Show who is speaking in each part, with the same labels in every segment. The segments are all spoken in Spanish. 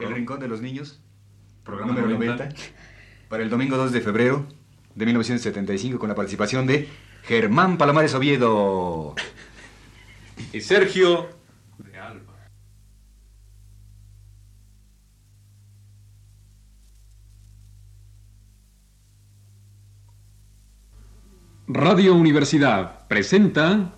Speaker 1: El Rincón de los Niños, programa número 90, para el domingo 2 de febrero de 1975 con la participación de Germán Palomares Oviedo.
Speaker 2: Y Sergio de Alba. Radio Universidad presenta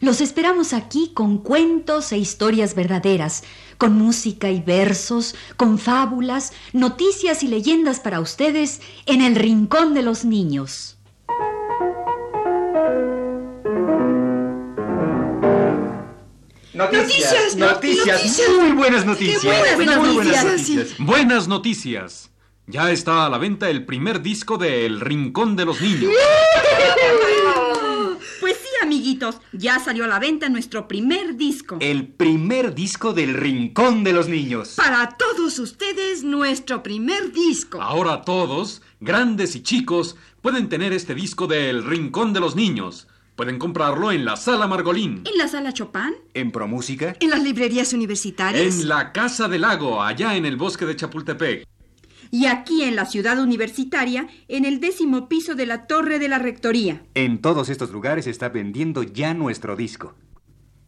Speaker 3: los esperamos aquí con cuentos e historias verdaderas, con música y versos, con fábulas, noticias y leyendas para ustedes en el Rincón de los Niños.
Speaker 1: Noticias,
Speaker 4: Noticias,
Speaker 1: noticias, muy buenas noticias.
Speaker 4: Qué buenas
Speaker 1: muy buenas
Speaker 4: noticias.
Speaker 1: noticias.
Speaker 2: Buenas noticias. Ya está a la venta el primer disco de El Rincón de los Niños.
Speaker 4: Amiguitos, ya salió a la venta nuestro primer disco.
Speaker 1: El primer disco del Rincón de los Niños.
Speaker 4: Para todos ustedes, nuestro primer disco.
Speaker 2: Ahora todos, grandes y chicos, pueden tener este disco de El Rincón de los Niños. Pueden comprarlo en la Sala Margolín,
Speaker 4: ¿En la sala Chopin?
Speaker 1: En Promúsica,
Speaker 5: En las librerías universitarias.
Speaker 2: en la Casa del Lago, allá en el bosque de Chapultepec.
Speaker 4: Y aquí en la ciudad universitaria, en el décimo piso de la Torre de la Rectoría.
Speaker 1: en todos estos lugares está vendiendo ya nuestro disco.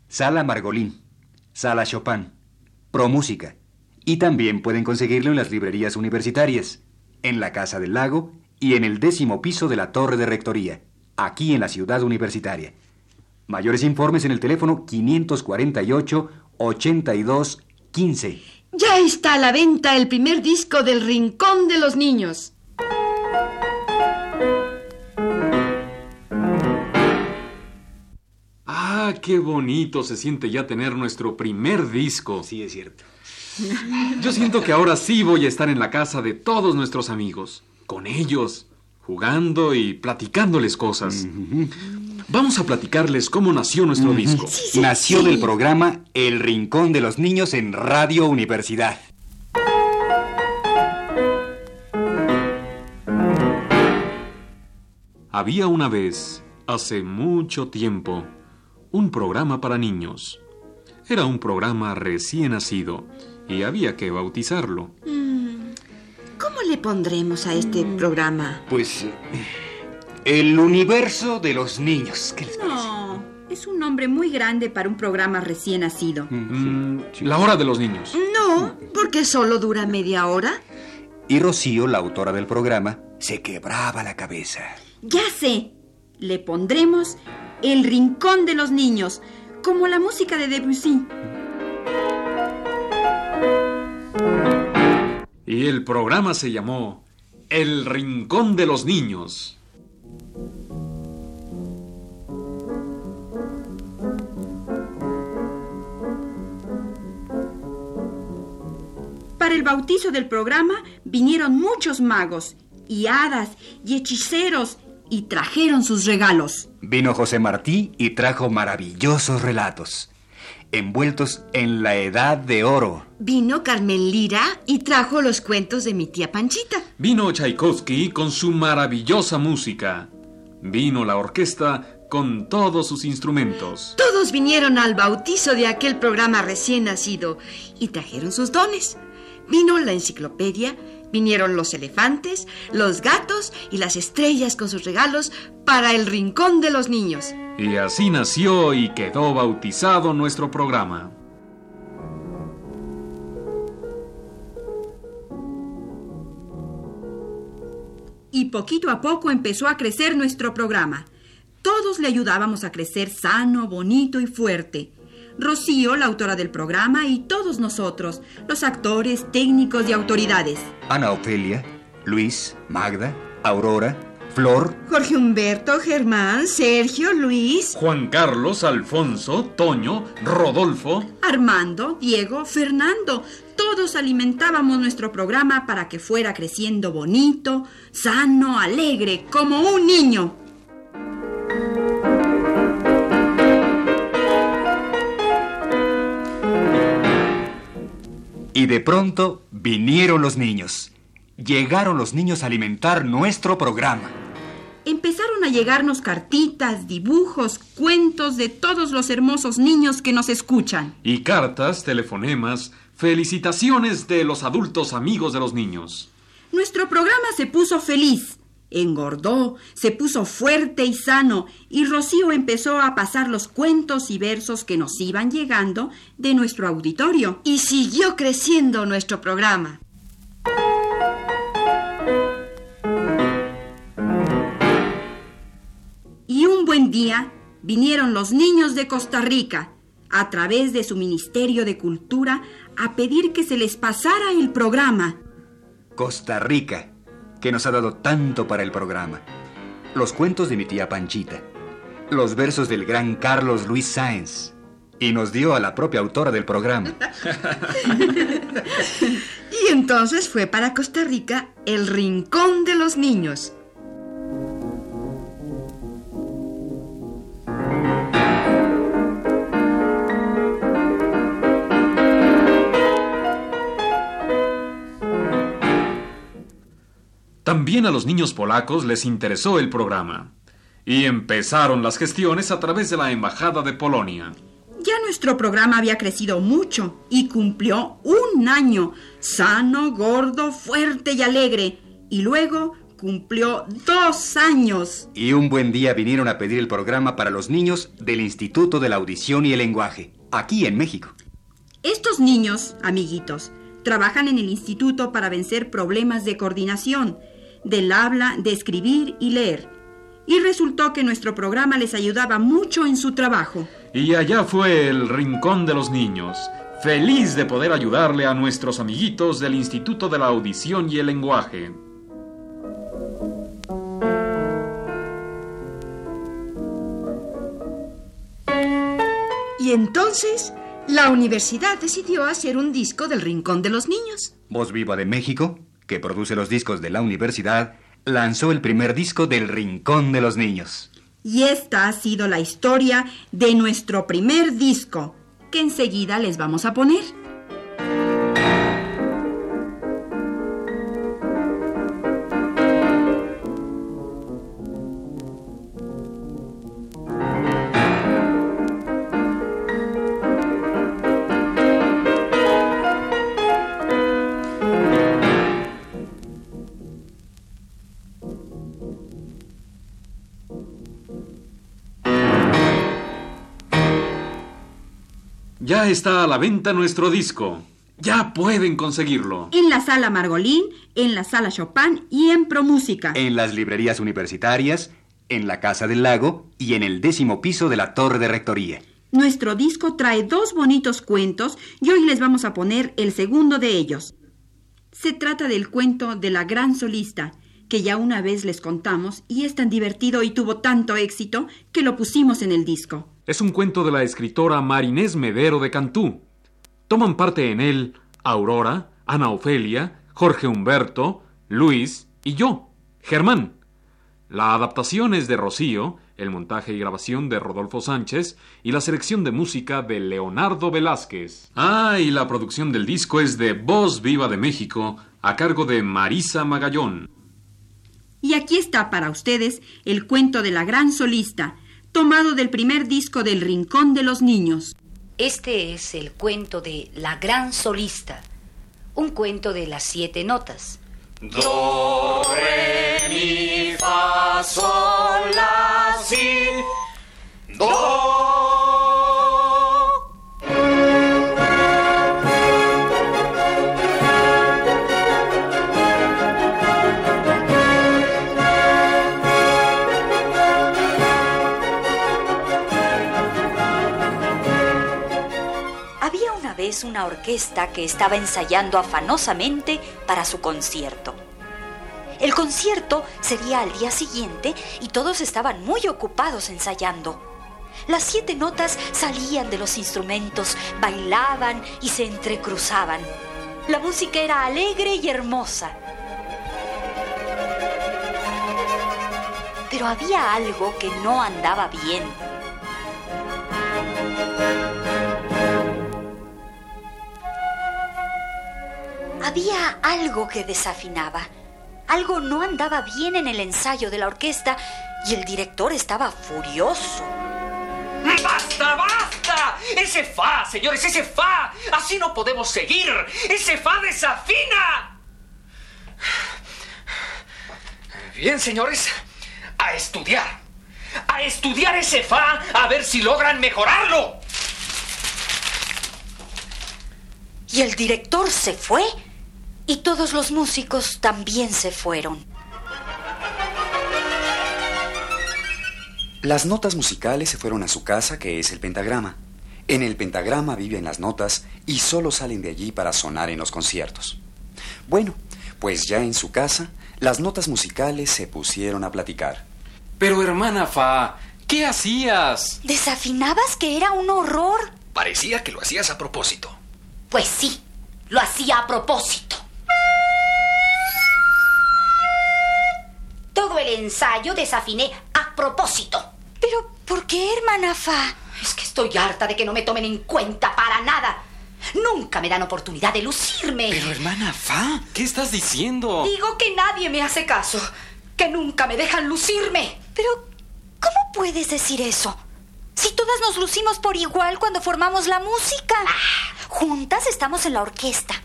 Speaker 1: Sala Margolín, Sala Chopin, Promúsica. Y también pueden conseguirlo en las librerías universitarias, en la Casa del Lago y en el décimo piso de la Torre de Rectoría, aquí en la ciudad universitaria. Mayores informes en el teléfono 548-8215.
Speaker 5: Ya está a la venta el primer disco del Rincón de los Niños.
Speaker 2: Ah, qué bonito se siente ya tener nuestro primer disco.
Speaker 1: Sí, es cierto.
Speaker 2: Yo siento que ahora sí voy a estar en la casa de todos nuestros amigos, con ellos, jugando y platicándoles cosas. Vamos a platicarles cómo nació nuestro disco.
Speaker 1: Nació del programa El Rincón de los Niños en Radio Universidad.
Speaker 2: Había una vez, hace mucho tiempo, un programa para niños. Era un programa recién nacido y había que bautizarlo.
Speaker 5: ¿Cómo le pondremos a este programa?
Speaker 1: Pues. El universo de los niños. ¿Qué les parece?
Speaker 4: No, es un nombre muy grande para un programa recién nacido.
Speaker 2: Mm, La hora de los niños.
Speaker 5: No, porque solo dura media hora.
Speaker 1: Y Rocío, la autora del programa, se quebraba la cabeza.
Speaker 4: Ya sé, le pondremos El Rincón de los Niños, como la música de Debussy.
Speaker 2: Y el programa se llamó El Rincón de los Niños.
Speaker 4: Para el bautizo del programa vinieron muchos magos y hadas y hechiceros y trajeron sus regalos.
Speaker 1: Vino José Martí y trajo maravillosos relatos, envueltos en la edad de oro.
Speaker 5: Vino Carmen Lira y trajo los cuentos de mi tía Panchita.
Speaker 2: Vino Tchaikovsky con su maravillosa música. Vino la orquesta con todos sus instrumentos.
Speaker 5: Todos vinieron al bautizo de aquel programa recién nacido y trajeron sus dones. Vino la enciclopedia, vinieron los elefantes, los gatos y las estrellas con sus regalos para el rincón de los niños.
Speaker 2: Y así nació y quedó bautizado nuestro programa.
Speaker 4: Y poquito a poco empezó a crecer nuestro programa. Todos le ayudábamos a crecer sano, bonito y fuerte. Rocío, la autora del programa, y todos nosotros, los actores, técnicos y autoridades.
Speaker 1: Ana Ofelia, Luis, Magda, Aurora, Flor,
Speaker 5: Jorge Humberto, Germán, Sergio, Luis,
Speaker 2: Juan Carlos, Alfonso, Toño, Rodolfo.
Speaker 4: Armando, Diego, Fernando. Todos alimentábamos nuestro programa para que fuera creciendo bonito, sano, alegre, como un niño.
Speaker 1: Y de pronto vinieron los niños. Llegaron los niños a alimentar nuestro programa.
Speaker 4: Empezaron a llegarnos cartitas, dibujos, cuentos de todos los hermosos niños que nos escuchan.
Speaker 2: Y cartas, telefonemas, felicitaciones de los adultos amigos de los niños.
Speaker 4: Nuestro programa se puso feliz, engordó, se puso fuerte y sano, y Rocío empezó a pasar los cuentos y versos que nos iban llegando de nuestro auditorio.
Speaker 5: y siguió creciendo nuestro programa.
Speaker 4: Y un buen día vinieron los niños de Costa Rica, a través de su Ministerio de Cultura, a pedir que se les pasara el programa.
Speaker 1: Costa Rica, que nos ha dado tanto para el programa. Los cuentos de mi tía Panchita. Los versos del gran Carlos Luis Sáenz. Y nos dio a la propia autora del programa.
Speaker 5: Y entonces fue para Costa Rica el Rincón de los Niños.
Speaker 2: También a los niños polacos les interesó el programa. Y empezaron las gestiones a través de la Embajada de Polonia.
Speaker 4: Ya nuestro programa había crecido mucho y cumplió un año, sano, gordo, fuerte y alegre. Y luego cumplió dos años.
Speaker 1: Y un buen día vinieron a pedir el programa para los niños del Instituto de la Audición y el Lenguaje, aquí en México.
Speaker 4: Estos niños, amiguitos, trabajan en el instituto para vencer problemas de coordinación, del habla, de escribir y leer. Y resultó que nuestro programa les ayudaba mucho en su trabajo.
Speaker 2: Y allá fue el Rincón de los Niños, feliz de poder ayudarle a nuestros amiguitos del Instituto de la Audición y el Lenguaje.
Speaker 5: Y entonces la universidad decidió hacer un disco del Rincón de los Niños.
Speaker 1: Voz Viva de México, que produce los discos de la universidad, lanzó el primer disco del Rincón de los Niños.
Speaker 4: Y esta ha sido la historia de nuestro primer disco, que enseguida les vamos a poner.
Speaker 2: Ya está a la venta nuestro disco. Ya pueden conseguirlo.
Speaker 4: En la sala Margolín, en la sala Chopin y en Promúsica.
Speaker 1: En las librerías universitarias, en la Casa del Lago y en el décimo piso de la Torre de Rectoría.
Speaker 4: Nuestro disco trae dos bonitos cuentos y hoy les vamos a poner el segundo de ellos. Se trata del cuento de la gran solista, que ya una vez les contamos y es tan divertido y tuvo tanto éxito que lo pusimos en el disco.
Speaker 2: Es un cuento de la escritora Marinés Medero de Cantú. Toman parte en él Aurora, Ana Ofelia, Jorge Humberto, Luis y yo, Germán. La adaptación es de Rocío, el montaje y grabación de Rodolfo Sánchez y la selección de música de Leonardo Velázquez. Ah, y la producción del disco es de Voz Viva de México, a cargo de Marisa Magallón.
Speaker 4: Y aquí está para ustedes el cuento de la gran solista, tomado del primer disco del Rincón de los Niños.
Speaker 6: Este es el cuento de La Gran Solista, un cuento de las siete notas.
Speaker 7: Do, re, mi, fa, sol, la, si.
Speaker 6: Vez una orquesta que estaba ensayando afanosamente para su concierto.
Speaker 3: El concierto sería al día siguiente y todos estaban muy ocupados ensayando. Las siete notas salían de los instrumentos, bailaban y se entrecruzaban. La música era alegre y hermosa. Pero había algo que no andaba bien. Había algo que desafinaba. Algo no andaba bien en el ensayo de la orquesta y el director estaba furioso.
Speaker 8: ¡Basta, basta! ¡Ese fa, señores, ese fa! Así no podemos seguir. ¡Ese fa desafina! Bien, señores, a estudiar. A estudiar ese fa a ver si logran mejorarlo.
Speaker 3: Y el director se fue y todos los músicos también se fueron.
Speaker 9: Las notas musicales se fueron a su casa, que es el pentagrama. En el pentagrama viven las notas y solo salen de allí para sonar en los conciertos. Bueno, pues ya en su casa, las notas musicales se pusieron a platicar.
Speaker 2: Pero hermana Fa, ¿qué hacías?
Speaker 3: ¿Desafinabas que era un horror?
Speaker 8: Parecía que lo hacías a propósito.
Speaker 6: Pues sí, lo hacía a propósito. Ensayo desafiné a propósito.
Speaker 3: ¿Pero por qué, hermana Fa?
Speaker 6: Es que estoy harta de que no me tomen en cuenta para nada. Nunca me dan oportunidad de lucirme.
Speaker 2: Pero hermana Fa, ¿qué estás diciendo?
Speaker 6: Digo que nadie me hace caso. Que nunca me dejan lucirme.
Speaker 3: Pero, ¿cómo puedes decir eso? Si todas nos lucimos por igual cuando formamos la música. Juntas estamos en la orquesta.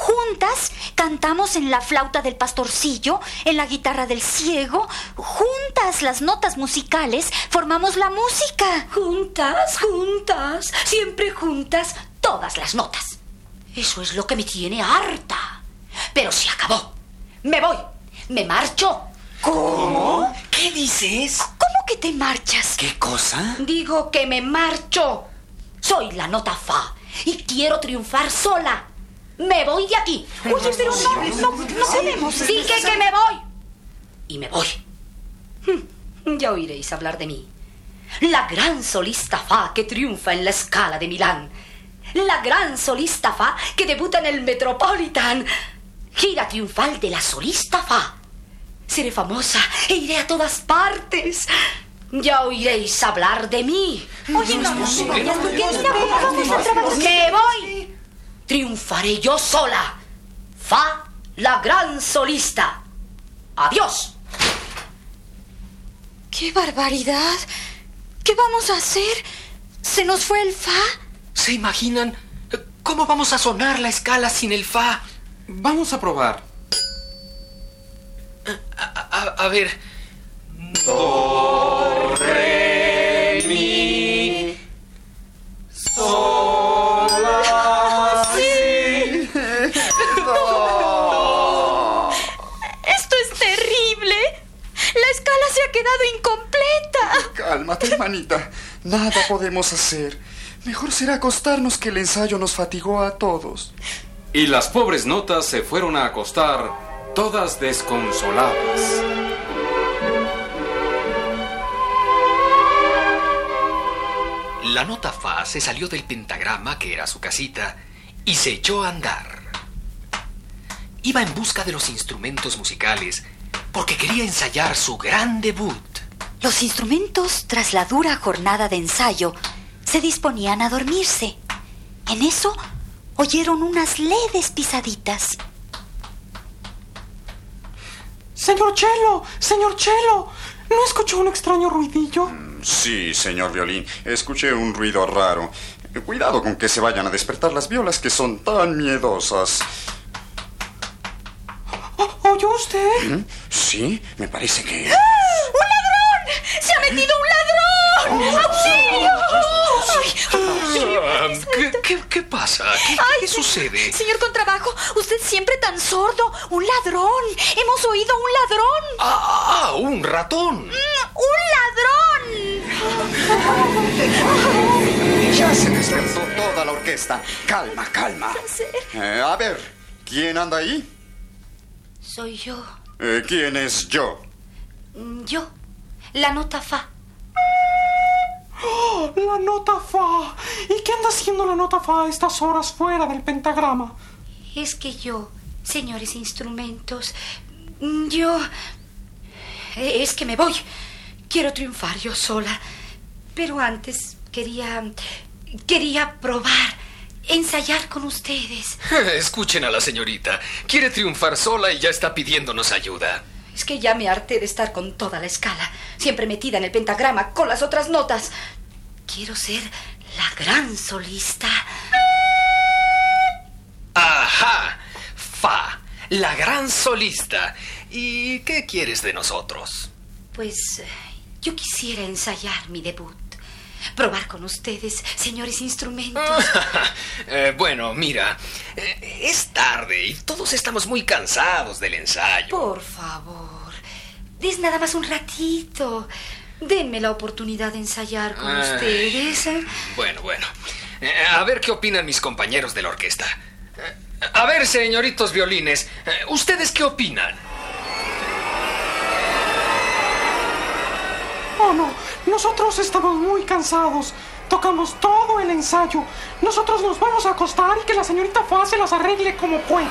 Speaker 3: Juntas cantamos en la flauta del pastorcillo, en la guitarra del ciego. Juntas las notas musicales formamos la música.
Speaker 6: Juntas, juntas, siempre juntas, todas las notas. Eso es lo que me tiene harta. Pero se acabó. Me voy. Me marcho.
Speaker 8: ¿Cómo? ¿Qué dices?
Speaker 3: ¿Cómo que te marchas?
Speaker 9: ¿Qué cosa?
Speaker 6: Digo que me marcho. Soy la nota fa y quiero triunfar sola. Me voy de aquí.
Speaker 3: Oye, pero no, no, no podemos.
Speaker 6: Dije que me voy. Y me voy. Hmm, Ya oiréis hablar de mí. La gran solista fa que triunfa en la escala de Milán. La gran solista fa que debuta en el Metropolitan. Gira triunfal de la solista fa. Seré famosa e iré a todas partes. Ya oiréis hablar de mí.
Speaker 3: Oye, no, no, no vayas, porque mira cómo vamos a trabajar.
Speaker 6: Me voy. Triunfaré yo sola. Fa, la gran solista. Adiós.
Speaker 3: ¡Qué barbaridad! ¿Qué vamos a hacer? ¿Se nos fue el fa?
Speaker 8: ¿Se imaginan cómo vamos a sonar la escala sin el fa?
Speaker 2: Vamos a probar.
Speaker 8: A, a- a ver. Do,
Speaker 9: Cálmate, hermanita. Nada podemos hacer. Mejor será acostarnos que el ensayo nos fatigó a todos.
Speaker 2: Y las pobres notas se fueron a acostar, todas desconsoladas.
Speaker 8: La nota fa se salió del pentagrama, que era su casita, y se echó a andar. Iba en busca de los instrumentos musicales porque quería ensayar su gran debut.
Speaker 3: Los instrumentos, tras la dura jornada de ensayo, se disponían a dormirse. En eso oyeron unas leves pisaditas.
Speaker 10: Señor Chelo, señor Chelo, ¿no escuchó un extraño ruidillo?
Speaker 9: Sí, señor violín. Escuché un ruido raro. Cuidado con que se vayan a despertar las violas que son tan miedosas.
Speaker 10: ¿O- ¿Oyó usted?
Speaker 9: ¿Mm? Sí, me parece que...
Speaker 3: ¡Un ladrón! ¡Se ha metido un ladrón! ¡Auxilio!
Speaker 8: Ah, ¿Qué, qué- qué pasa? ¿Qué, qué sucede?
Speaker 3: Señor Contrabajo, usted siempre tan sordo. ¡Un ladrón! ¡Hemos oído un ladrón!
Speaker 8: Ah, ah, un ratón.
Speaker 3: ¡Un ladrón!
Speaker 9: Ya se despertó toda la orquesta. Calma, calma. Eh, a ver, ¿quién anda ahí?
Speaker 6: Soy yo.
Speaker 9: Eh, ¿Quién es yo?
Speaker 6: Mm, Yo, la nota fa.
Speaker 10: ¡Oh, la nota fa. ¿Y qué anda haciendo la nota fa a estas horas fuera del pentagrama?
Speaker 6: Es que yo, señores instrumentos, mm, yo... eh, Es que me voy. Quiero triunfar yo sola. Pero antes quería... Quería probar, ensayar con ustedes.
Speaker 8: Escuchen a la señorita. Quiere triunfar sola y ya está pidiéndonos ayuda.
Speaker 6: Es que ya me harté de estar con toda la escala, siempre metida en el pentagrama con las otras notas. Quiero ser la gran solista.
Speaker 8: ¡Ajá! Fa, la gran solista. ¿Y qué quieres de nosotros?
Speaker 6: Pues eh, yo quisiera ensayar mi debut. Probar con ustedes, señores instrumentos.
Speaker 8: Eh, bueno, mira, eh, es tarde y todos estamos muy cansados del ensayo.
Speaker 6: Por favor, des nada más un ratito. Denme la oportunidad de ensayar con
Speaker 8: Ay.
Speaker 6: ustedes. ¿eh?
Speaker 8: Bueno, bueno. Eh, a ver qué opinan mis compañeros de la orquesta. A ver, señoritos violines, ¿ustedes qué opinan?
Speaker 10: Oh, no. Nosotros estamos muy cansados. Tocamos todo el ensayo. Nosotros nos vamos a acostar y que la señorita Fa se las arregle como pueda.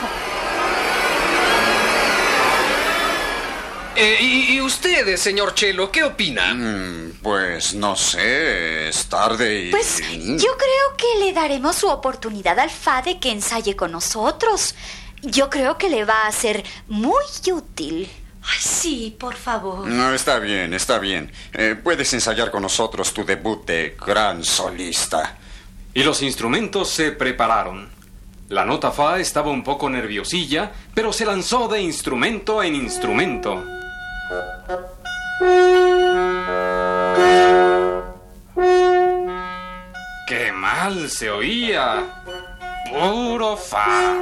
Speaker 8: Eh, y, y ustedes, señor Chelo, qué opinan?
Speaker 9: Mm, pues no sé, es tarde y...
Speaker 3: Pues yo creo que le daremos su oportunidad al Fa de que ensaye con nosotros. Yo creo que le va a ser muy útil.
Speaker 6: Ay, sí, por favor.
Speaker 9: No, está bien, está bien. Eh, puedes ensayar con nosotros tu debut de gran solista.
Speaker 2: Y los instrumentos se prepararon. La nota fa estaba un poco nerviosilla, pero se lanzó de instrumento en instrumento. ¡Qué mal se oía! Puro fa.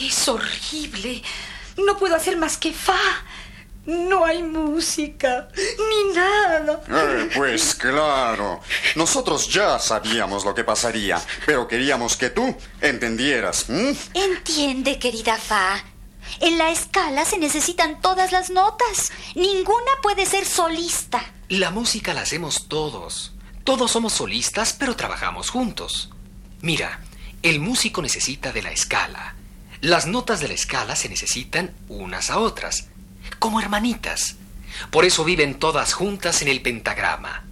Speaker 6: Es horrible. No puedo hacer más que fa. No hay música, ni nada.
Speaker 9: Eh, pues claro, nosotros ya sabíamos lo que pasaría, pero queríamos que tú entendieras. ¿m?
Speaker 3: Entiende, querida Fa. En la escala se necesitan todas las notas. Ninguna puede ser solista.
Speaker 8: La música la hacemos todos. Todos somos solistas, pero trabajamos juntos. Mira, el músico necesita de la escala. Las notas de la escala se necesitan unas a otras, como hermanitas. Por eso viven todas juntas en el pentagrama.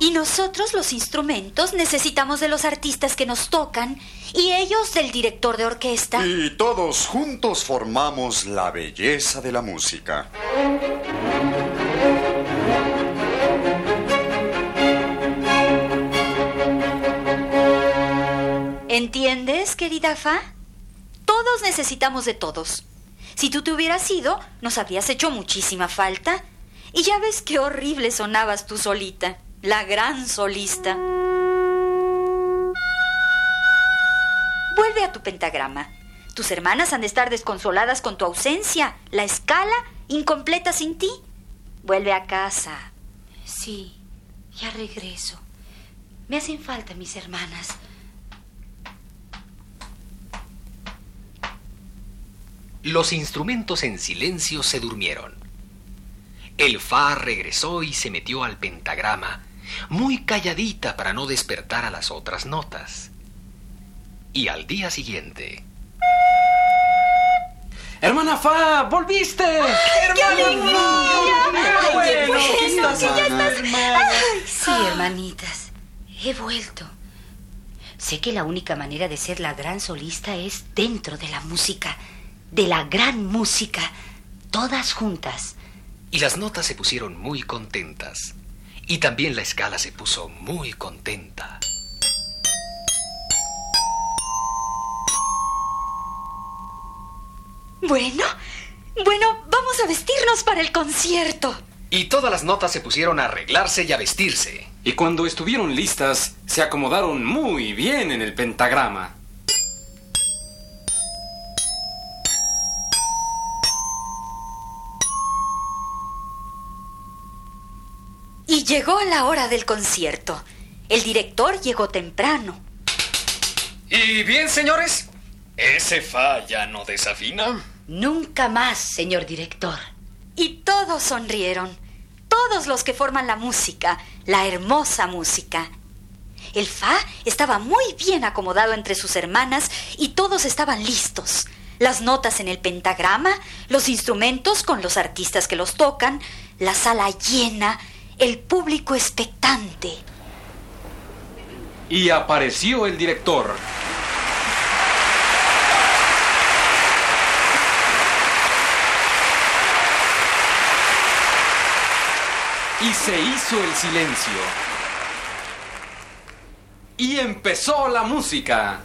Speaker 3: Y nosotros los instrumentos necesitamos de los artistas que nos tocan y ellos del director de orquesta.
Speaker 9: Y todos juntos formamos la belleza de la música.
Speaker 3: ¿Entiendes, querida Fa? Todos necesitamos de todos. Si tú te hubieras ido, nos habrías hecho muchísima falta. Y ya ves qué horrible sonabas tú solita, la gran solista. Vuelve a tu pentagrama. Tus hermanas han de estar desconsoladas con tu ausencia, la escala incompleta sin ti. Vuelve a casa.
Speaker 6: Sí, ya regreso. Me hacen falta mis hermanas.
Speaker 8: Los instrumentos en silencio se durmieron. El fa regresó y se metió al pentagrama, muy calladita para no despertar a las otras notas. Y al día siguiente...
Speaker 2: Hermana Fa, volviste.
Speaker 6: Sí, hermanitas, he vuelto. Sé que la única manera de ser la gran solista es dentro de la música, de la gran música, todas juntas.
Speaker 8: Y las notas se pusieron muy contentas. Y también la escala se puso muy contenta.
Speaker 3: Bueno, bueno, vamos a vestirnos para el concierto.
Speaker 8: Y todas las notas se pusieron a arreglarse y a vestirse.
Speaker 2: Y cuando estuvieron listas, se acomodaron muy bien en el pentagrama.
Speaker 3: Llegó la hora del concierto. El director llegó temprano.
Speaker 8: ¿Y bien, señores? ¿Ese fa ya no desafina?
Speaker 6: Nunca más, señor director.
Speaker 3: Y todos sonrieron. Todos los que forman la música, la hermosa música. El fa estaba muy bien acomodado entre sus hermanas y todos estaban listos. Las notas en el pentagrama, los instrumentos con los artistas que los tocan, la sala llena, el público expectante.
Speaker 2: Y apareció el director. Y se hizo el silencio. Y empezó la música.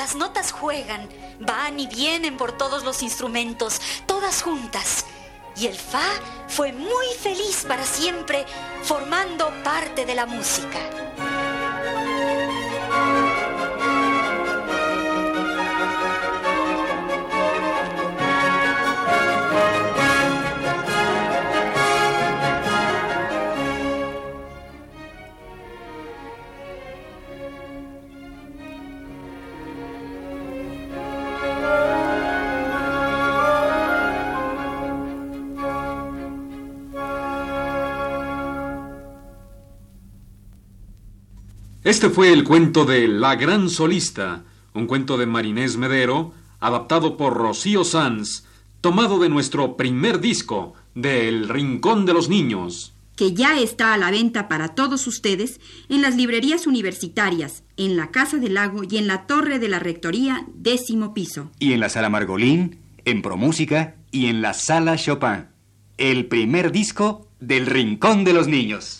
Speaker 3: Las notas juegan, van y vienen por todos los instrumentos, todas juntas. Y el fa fue muy feliz para siempre, formando parte de la música.
Speaker 2: Este fue el cuento de La Gran Solista, un cuento de Marinés Medero, adaptado por Rocío Sanz, tomado de nuestro primer disco, de El Rincón de los Niños.
Speaker 4: que ya está a la venta para todos ustedes en las librerías universitarias, en la Casa del Lago y en la Torre de la Rectoría, décimo piso.
Speaker 1: Y en la sala Margolín, en Promúsica y en la sala Chopin. El primer disco del Rincón de los Niños.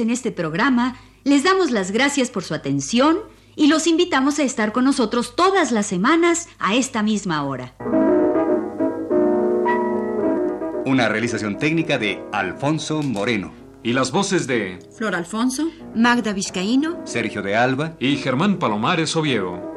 Speaker 11: En este programa les damos las gracias por su atención y los invitamos a estar con nosotros todas las semanas a esta misma hora.
Speaker 1: Una realización técnica de Alfonso Moreno,
Speaker 2: Y las voces de
Speaker 4: Flor Alfonso.
Speaker 5: Magda Vizcaíno.
Speaker 1: Sergio de Alba
Speaker 2: y Germán Palomares Oviedo.